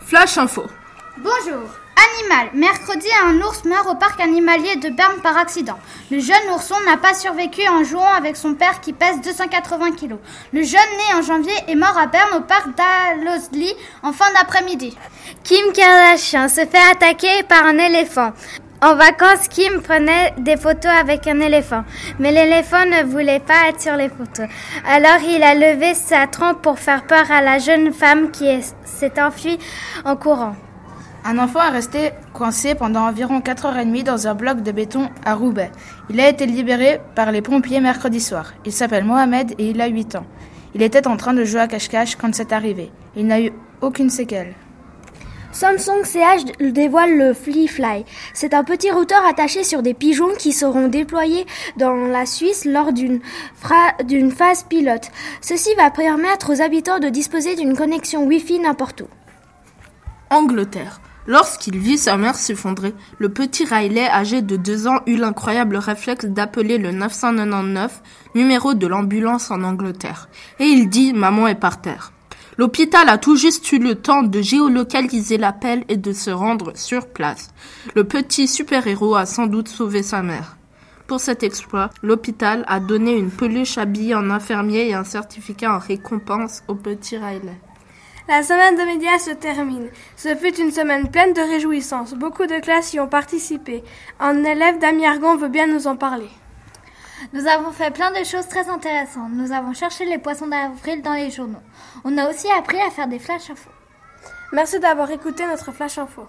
Flash info. Bonjour. Animal. Mercredi, un ours meurt au parc animalier de Berne par accident. Le jeune ourson n'a pas survécu en jouant avec son père qui pèse 280 kg. Le jeune né en janvier est mort à Berne au parc d'Alosli en fin d'après-midi. Kim Kardashian se fait attaquer par un éléphant. En vacances, Kim prenait des photos avec un éléphant, mais l'éléphant ne voulait pas être sur les photos. Alors il a levé sa trompe pour faire peur à la jeune femme qui s'est enfuie en courant. Un enfant est resté coincé pendant environ 4h30 dans un bloc de béton à Roubaix. Il a été libéré par les pompiers mercredi soir. Il s'appelle Mohamed et il a 8 ans. Il était en train de jouer à cache-cache quand c'est arrivé. Il n'a eu aucune séquelle. Samsung CH dévoile le FleeFly. C'est un petit routeur attaché sur des pigeons qui seront déployés dans la Suisse lors d'une phase pilote. Ceci va permettre aux habitants de disposer d'une connexion Wi-Fi n'importe où. Angleterre. Lorsqu'il vit sa mère s'effondrer, le petit Riley, âgé de deux ans, eut l'incroyable réflexe d'appeler le 999, numéro de l'ambulance en Angleterre. Et il dit Maman est par terre. L'hôpital a tout juste eu le temps de géolocaliser l'appel et de se rendre sur place. Le petit super-héros a sans doute sauvé sa mère. Pour cet exploit, l'hôpital a donné une peluche habillée en infirmier et un certificat en récompense au petit Riley. La semaine de médias se termine. Ce fut une semaine pleine de réjouissances. Beaucoup de classes y ont participé. Un élève d'Amiargon veut bien nous en parler. Nous avons fait plein de choses très intéressantes. Nous avons cherché les poissons d'avril dans les journaux. On a aussi appris à faire des flash infos. Merci d'avoir écouté notre flash info.